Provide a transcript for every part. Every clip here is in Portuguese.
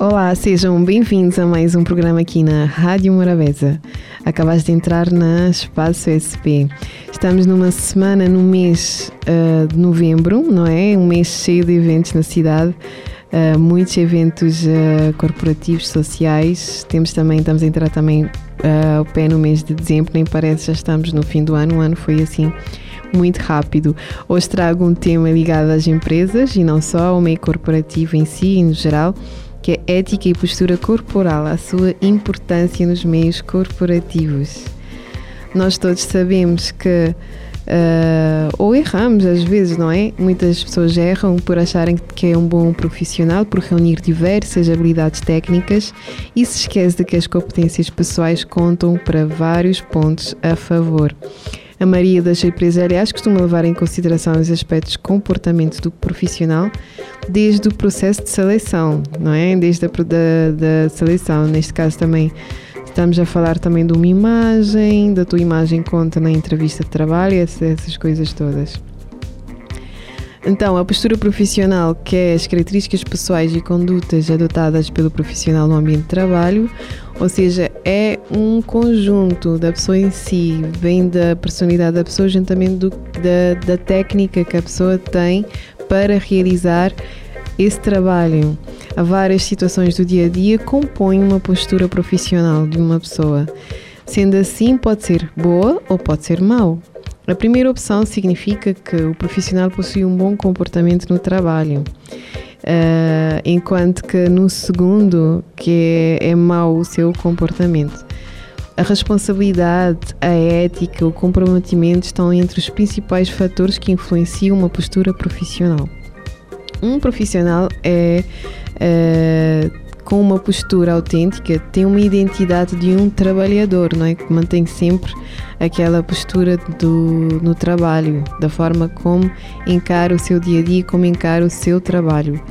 Olá, sejam bem-vindos a mais um programa aqui na Rádio Morabeza. Acabaste de entrar na Espaço SP. Estamos numa semana, no mês uh, de novembro, não é? Um mês cheio de eventos na cidade. Uh, muitos eventos uh, corporativos, sociais. Temos também, estamos a entrar também ao pé no mês de dezembro, nem parece, já estamos no fim do ano. O ano foi assim muito rápido. Hoje trago um tema ligado às empresas e não só ao meio corporativo em si, no geral que é ética e postura corporal, a sua importância nos meios corporativos. Nós todos sabemos que Uh, ou erramos às vezes, não é? Muitas pessoas erram por acharem que é um bom profissional, por reunir diversas habilidades técnicas e se esquece de que as competências pessoais contam para vários pontos a favor. A maioria das empresas, aliás, costuma levar em consideração os aspectos comportamento do profissional desde o processo de seleção, não é? Desde a da, da seleção. Neste caso também estamos a falar também de uma imagem, da tua imagem conta na entrevista de trabalho, essas coisas todas. Então, a postura profissional, que é as características pessoais e condutas adotadas pelo profissional no ambiente de trabalho, ou seja, é um conjunto da pessoa em si, vem da personalidade da pessoa, juntamente do, da, da técnica que a pessoa tem para realizar esse trabalho. Há várias situações do dia a dia compõem uma postura profissional de uma pessoa. Sendo assim, pode ser boa ou pode ser mau. A primeira opção significa que o profissional possui um bom comportamento no trabalho, uh, enquanto que no segundo, que é, é mau o seu comportamento. A responsabilidade, a ética, o comprometimento estão entre os principais fatores que influenciam uma postura profissional. Um profissional é, é com uma postura autêntica, tem uma identidade de um trabalhador, não é? Que mantém sempre aquela postura do, no trabalho, da forma como encara o seu dia a dia, como encara o seu trabalho.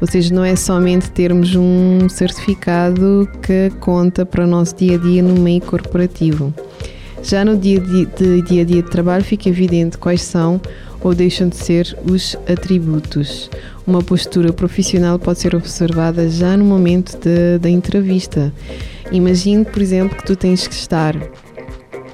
Ou seja, não é somente termos um certificado que conta para o nosso dia a dia no meio corporativo. Já no dia, de, dia a dia de trabalho fica evidente quais são ou deixam de ser os atributos. Uma postura profissional pode ser observada já no momento de, da entrevista. Imagine, por exemplo, que tu tens que estar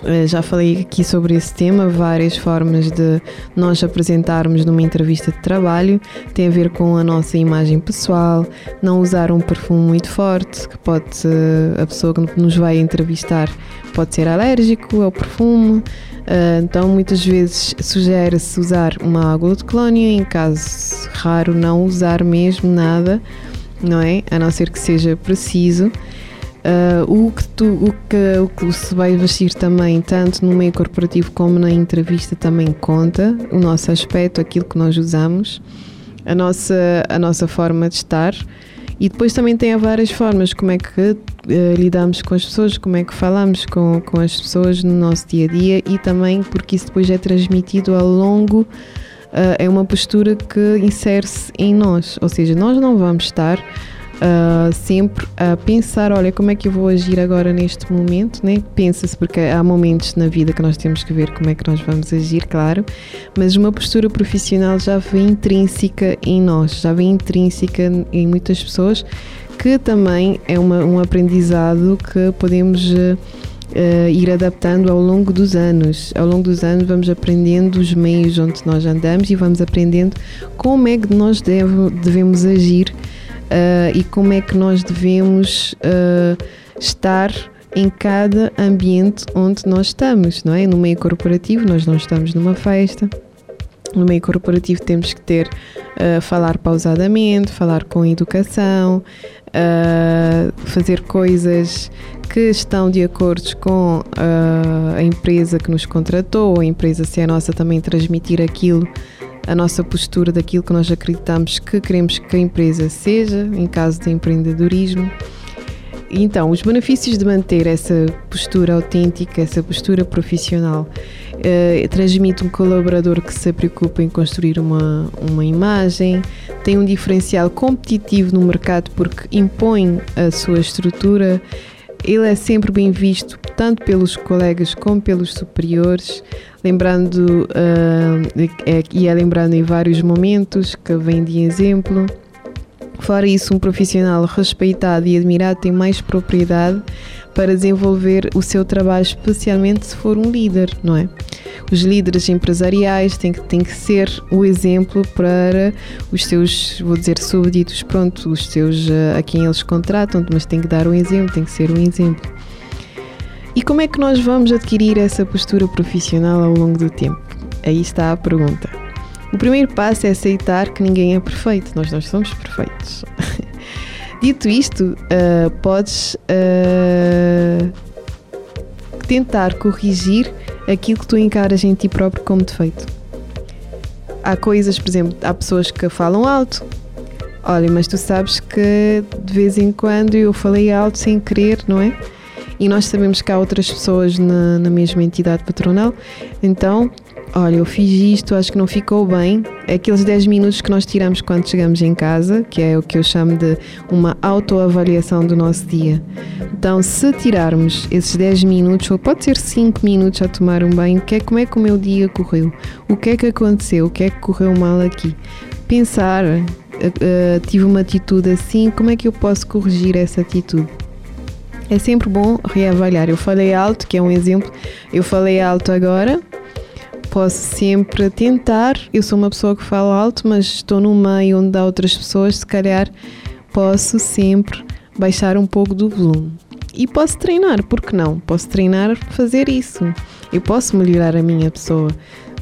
eh, já falei aqui sobre esse tema, várias formas de nós apresentarmos numa entrevista de trabalho. Tem a ver com a nossa imagem pessoal, não usar um perfume muito forte, que pode a pessoa que nos vai entrevistar pode ser alérgico ao perfume. Uh, então, muitas vezes sugere-se usar uma água de colónia, em caso raro, não usar mesmo nada, não é? A não ser que seja preciso. Uh, o, que tu, o, que, o que se vai vestir também, tanto no meio corporativo como na entrevista, também conta. O nosso aspecto, aquilo que nós usamos, a nossa, a nossa forma de estar. E depois também tem várias formas, como é que uh, lidamos com as pessoas, como é que falamos com, com as pessoas no nosso dia a dia e também porque isso depois é transmitido ao longo, uh, é uma postura que insere-se em nós, ou seja, nós não vamos estar uh, sempre a pensar, olha, como é que eu vou agir agora neste momento, né? Pensa-se, porque há momentos na vida que nós temos que ver como é que nós vamos agir, claro, mas uma postura profissional já vem intrínseca em nós, já vem intrínseca em muitas pessoas, que também é uma, um aprendizado que podemos. Uh, Uh, ir adaptando ao longo dos anos. Ao longo dos anos vamos aprendendo os meios onde nós andamos e vamos aprendendo como é que nós deve, devemos agir uh, e como é que nós devemos uh, estar em cada ambiente onde nós estamos, não é? No meio corporativo, nós não estamos numa festa. No meio corporativo temos que ter uh, falar pausadamente, falar com educação, uh, fazer coisas que estão de acordo com uh, a empresa que nos contratou, a empresa se é nossa também transmitir aquilo a nossa postura daquilo que nós acreditamos que queremos que a empresa seja, em caso de empreendedorismo. então, os benefícios de manter essa postura autêntica, essa postura profissional, uh, transmite um colaborador que se preocupa em construir uma, uma imagem, tem um diferencial competitivo no mercado porque impõe a sua estrutura, ele é sempre bem visto tanto pelos colegas como pelos superiores, lembrando uh, e é lembrando em vários momentos que vem de exemplo. Fora isso, um profissional respeitado e admirado tem mais propriedade para desenvolver o seu trabalho, especialmente se for um líder, não é? Os líderes empresariais têm que, têm que ser o exemplo para os seus, vou dizer, súbditos, pronto, os seus eh, a quem eles contratam, mas tem que dar um exemplo, tem que ser um exemplo. E como é que nós vamos adquirir essa postura profissional ao longo do tempo? Aí está a pergunta. O primeiro passo é aceitar que ninguém é perfeito, nós não somos perfeitos. Dito isto, uh, podes uh, tentar corrigir aquilo que tu encaras em ti próprio como defeito. Há coisas, por exemplo, há pessoas que falam alto. Olha, mas tu sabes que de vez em quando eu falei alto sem querer, não é? E nós sabemos que há outras pessoas na, na mesma entidade patronal, então olha, eu fiz isto, acho que não ficou bem. Aqueles 10 minutos que nós tiramos quando chegamos em casa, que é o que eu chamo de uma autoavaliação do nosso dia. Então, se tirarmos esses 10 minutos, ou pode ser 5 minutos a tomar um banho, que é, como é que o meu dia correu? O que é que aconteceu? O que é que correu mal aqui? Pensar, uh, tive uma atitude assim, como é que eu posso corrigir essa atitude? É sempre bom reavaliar. Eu falei alto, que é um exemplo, eu falei alto agora, posso sempre tentar. Eu sou uma pessoa que fala alto, mas estou no meio onde há outras pessoas, se calhar posso sempre baixar um pouco do volume. E posso treinar, porque não? Posso treinar fazer isso. Eu posso melhorar a minha pessoa.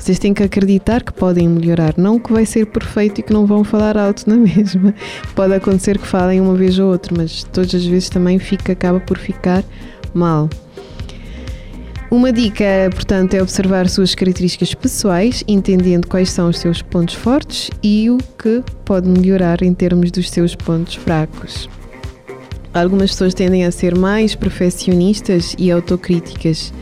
Vocês têm que acreditar que podem melhorar, não que vai ser perfeito e que não vão falar alto na mesma. Pode acontecer que falem uma vez ou outra, mas todas as vezes também fica, acaba por ficar mal. Uma dica, portanto, é observar suas características pessoais, entendendo quais são os seus pontos fortes e o que pode melhorar em termos dos seus pontos fracos. Algumas pessoas tendem a ser mais perfeccionistas e autocríticas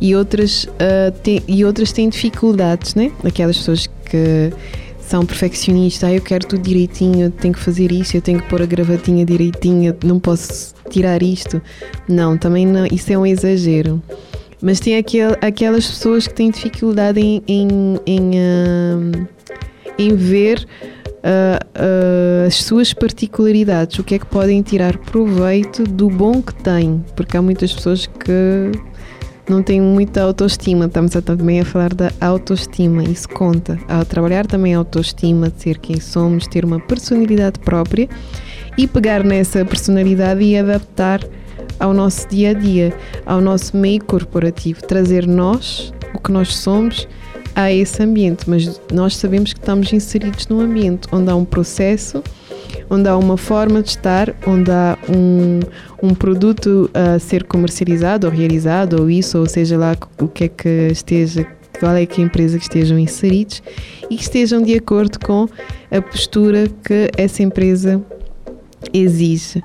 e outras, uh, e outras têm dificuldades, né? Aquelas pessoas que são perfeccionistas, ah, eu quero tudo direitinho, eu tenho que fazer isto, eu tenho que pôr a gravatinha direitinha, não posso tirar isto. Não, também não, isso é um exagero. Mas tem aquel, aquelas pessoas que têm dificuldade em, em, em, uh, em ver uh, uh, as suas particularidades, o que é que podem tirar proveito do bom que têm, porque há muitas pessoas que não têm muita autoestima. Estamos também a falar da autoestima, isso conta. Ao trabalhar também a autoestima, de ser quem somos, ter uma personalidade própria e pegar nessa personalidade e adaptar ao nosso dia a dia, ao nosso meio corporativo, trazer nós, o que nós somos, a esse ambiente. Mas nós sabemos que estamos inseridos num ambiente onde há um processo, onde há uma forma de estar, onde há um, um produto a ser comercializado ou realizado, ou isso, ou seja lá o que é que esteja qual é que a empresa que estejam inseridos e que estejam de acordo com a postura que essa empresa exige.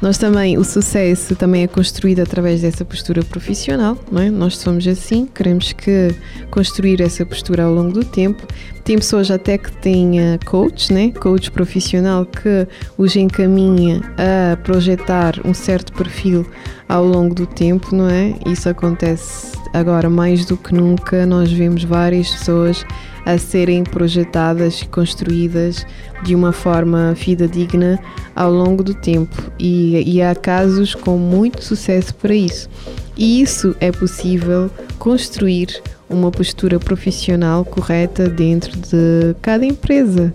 Nós também, o sucesso também é construído através dessa postura profissional, não é? Nós somos assim, queremos que construir essa postura ao longo do tempo. Tem pessoas até que têm coach, né? Coach profissional que os encaminha a projetar um certo perfil ao longo do tempo, não é? Isso acontece agora mais do que nunca. Nós vemos várias pessoas a serem projetadas e construídas de uma forma fidedigna ao longo do tempo e, e há casos com muito sucesso para isso. E isso é possível construir uma postura profissional correta dentro de cada empresa.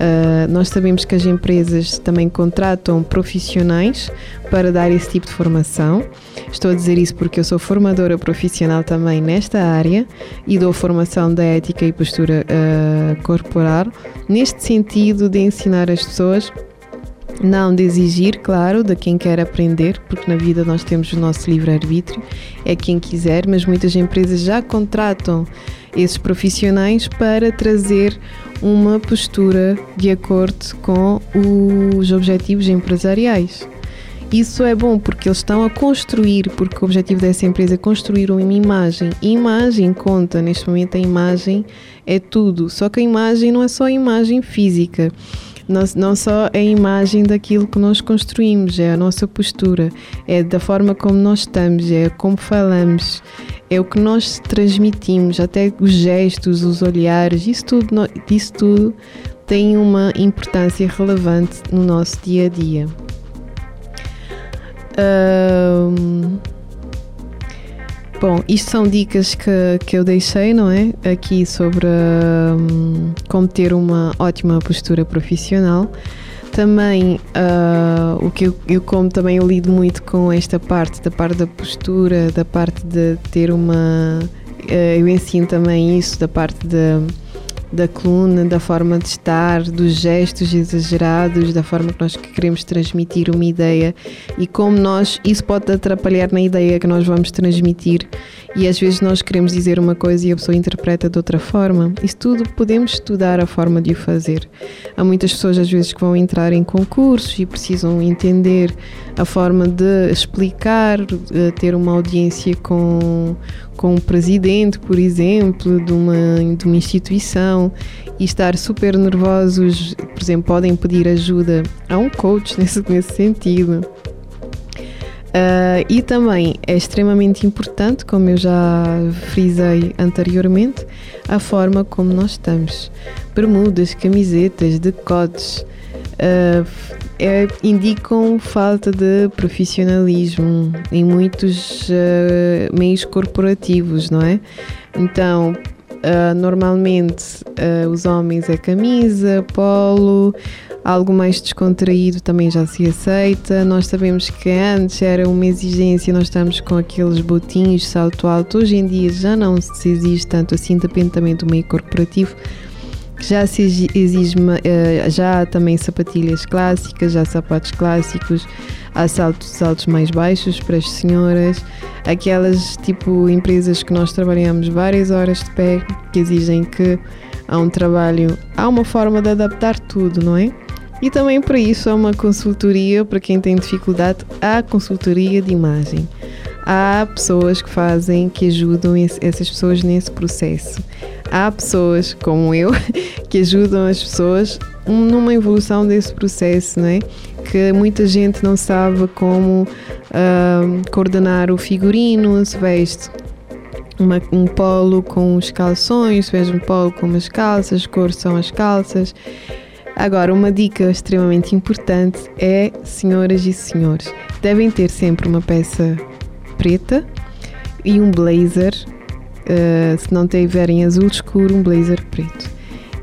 Uh, nós sabemos que as empresas também contratam profissionais para dar esse tipo de formação. Estou a dizer isso porque eu sou formadora profissional também nesta área e dou formação da ética e postura uh, corporal, neste sentido de ensinar as pessoas não de exigir, claro, de quem quer aprender, porque na vida nós temos o nosso livre-arbítrio, é quem quiser, mas muitas empresas já contratam esses profissionais para trazer uma postura de acordo com os objetivos empresariais. Isso é bom porque eles estão a construir, porque o objetivo dessa empresa é construir uma imagem. E imagem conta, neste momento a imagem é tudo. Só que a imagem não é só a imagem física. Não, não só a imagem daquilo que nós construímos, é a nossa postura, é da forma como nós estamos, é como falamos, é o que nós transmitimos, até os gestos, os olhares, isso tudo, isso tudo tem uma importância relevante no nosso dia a dia. Um, bom, isto são dicas que, que eu deixei, não é? Aqui sobre um, como ter uma ótima postura profissional. Também uh, o que eu, eu, como também eu lido muito com esta parte, da parte da postura, da parte de ter uma. Uh, eu ensino também isso, da parte de da coluna, da forma de estar, dos gestos exagerados, da forma que nós queremos transmitir uma ideia e como nós isso pode atrapalhar na ideia que nós vamos transmitir e às vezes nós queremos dizer uma coisa e a pessoa interpreta de outra forma. Isso tudo podemos estudar a forma de o fazer. Há muitas pessoas às vezes que vão entrar em concursos e precisam entender a forma de explicar, de ter uma audiência com com o presidente, por exemplo, de uma, de uma instituição e estar super nervosos, por exemplo, podem pedir ajuda a um coach nesse, nesse sentido. Uh, e também é extremamente importante, como eu já frisei anteriormente, a forma como nós estamos. Bermudas, camisetas, decotes, uh, é, indicam falta de profissionalismo em muitos uh, meios corporativos, não é? Então, uh, normalmente os homens é camisa, polo, algo mais descontraído também já se aceita. Nós sabemos que antes era uma exigência, nós estamos com aqueles botinhos, salto alto. Hoje em dia já não se exige tanto assim, independentemente do meio corporativo já se exige, eh, já há também sapatilhas clássicas, já sapatos clássicos, há saltos, saltos mais baixos para as senhoras, aquelas tipo empresas que nós trabalhamos várias horas de pé, que exigem que há um trabalho, há uma forma de adaptar tudo, não é? E também para isso há uma consultoria, para quem tem dificuldade, há consultoria de imagem. Há pessoas que fazem, que ajudam essas pessoas nesse processo há pessoas como eu que ajudam as pessoas numa evolução desse processo, né? Que muita gente não sabe como uh, coordenar o figurino, se veste uma, um polo com os calções, se veste um polo com umas calças, cores são as calças. Agora, uma dica extremamente importante é, senhoras e senhores, devem ter sempre uma peça preta e um blazer uh, se não tiverem azul escuro, um blazer preto.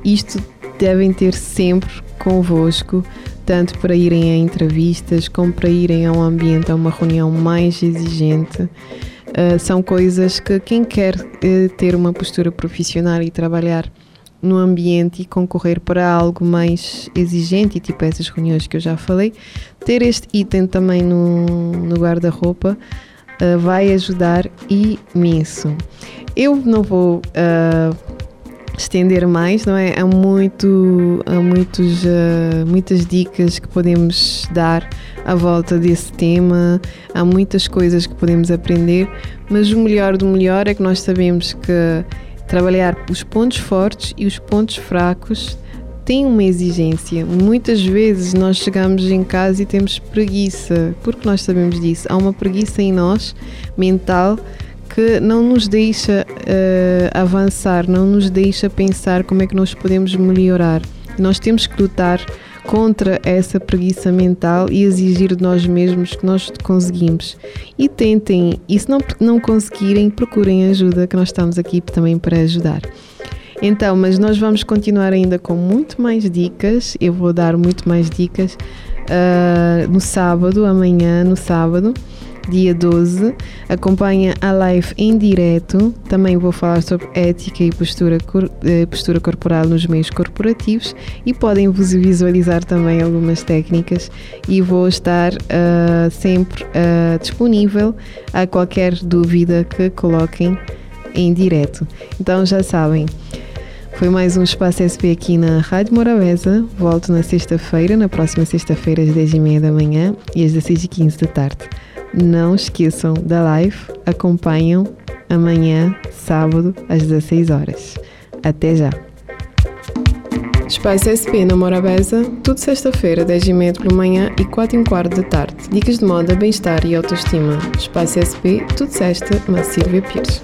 Isto devem ter sempre convosco, tanto para irem a entrevistas como para irem a um ambiente, a uma reunião mais exigente. Uh, são coisas que quem quer uh, ter uma postura profissional e trabalhar no ambiente e concorrer para algo mais exigente, tipo essas reuniões que eu já falei, ter este item também no, no guarda-roupa uh, vai ajudar imenso. Eu não vou uh, estender mais, não é? Há, muito, há muitos, uh, muitas dicas que podemos dar à volta desse tema, há muitas coisas que podemos aprender, mas o melhor do melhor é que nós sabemos que trabalhar os pontos fortes e os pontos fracos tem uma exigência. Muitas vezes nós chegamos em casa e temos preguiça, porque nós sabemos disso. Há uma preguiça em nós, mental, que não nos deixa uh, avançar, não nos deixa pensar como é que nós podemos melhorar. Nós temos que lutar contra essa preguiça mental e exigir de nós mesmos que nós conseguimos. E tentem, e se não, não conseguirem, procurem ajuda, que nós estamos aqui também para ajudar. Então, mas nós vamos continuar ainda com muito mais dicas. Eu vou dar muito mais dicas uh, no sábado, amanhã, no sábado, dia 12. Acompanha a live em direto. Também vou falar sobre ética e postura, eh, postura corporal nos meios corporativos e podem visualizar também algumas técnicas. E vou estar uh, sempre uh, disponível a qualquer dúvida que coloquem em direto. Então já sabem. Foi mais um Espaço SP aqui na Rádio Morabeza. Volto na sexta-feira, na próxima sexta-feira, às 10h30 da manhã e às 16h15 da tarde. Não esqueçam da live, acompanham amanhã, sábado, às 16 horas. Até já! Espaço SP na Morabeza, tudo sexta-feira, 10h30 pela manhã e 4 h quarto da tarde. Dicas de moda, bem-estar e autoestima. Espaço SP, tudo sexta, na Silvia Pires.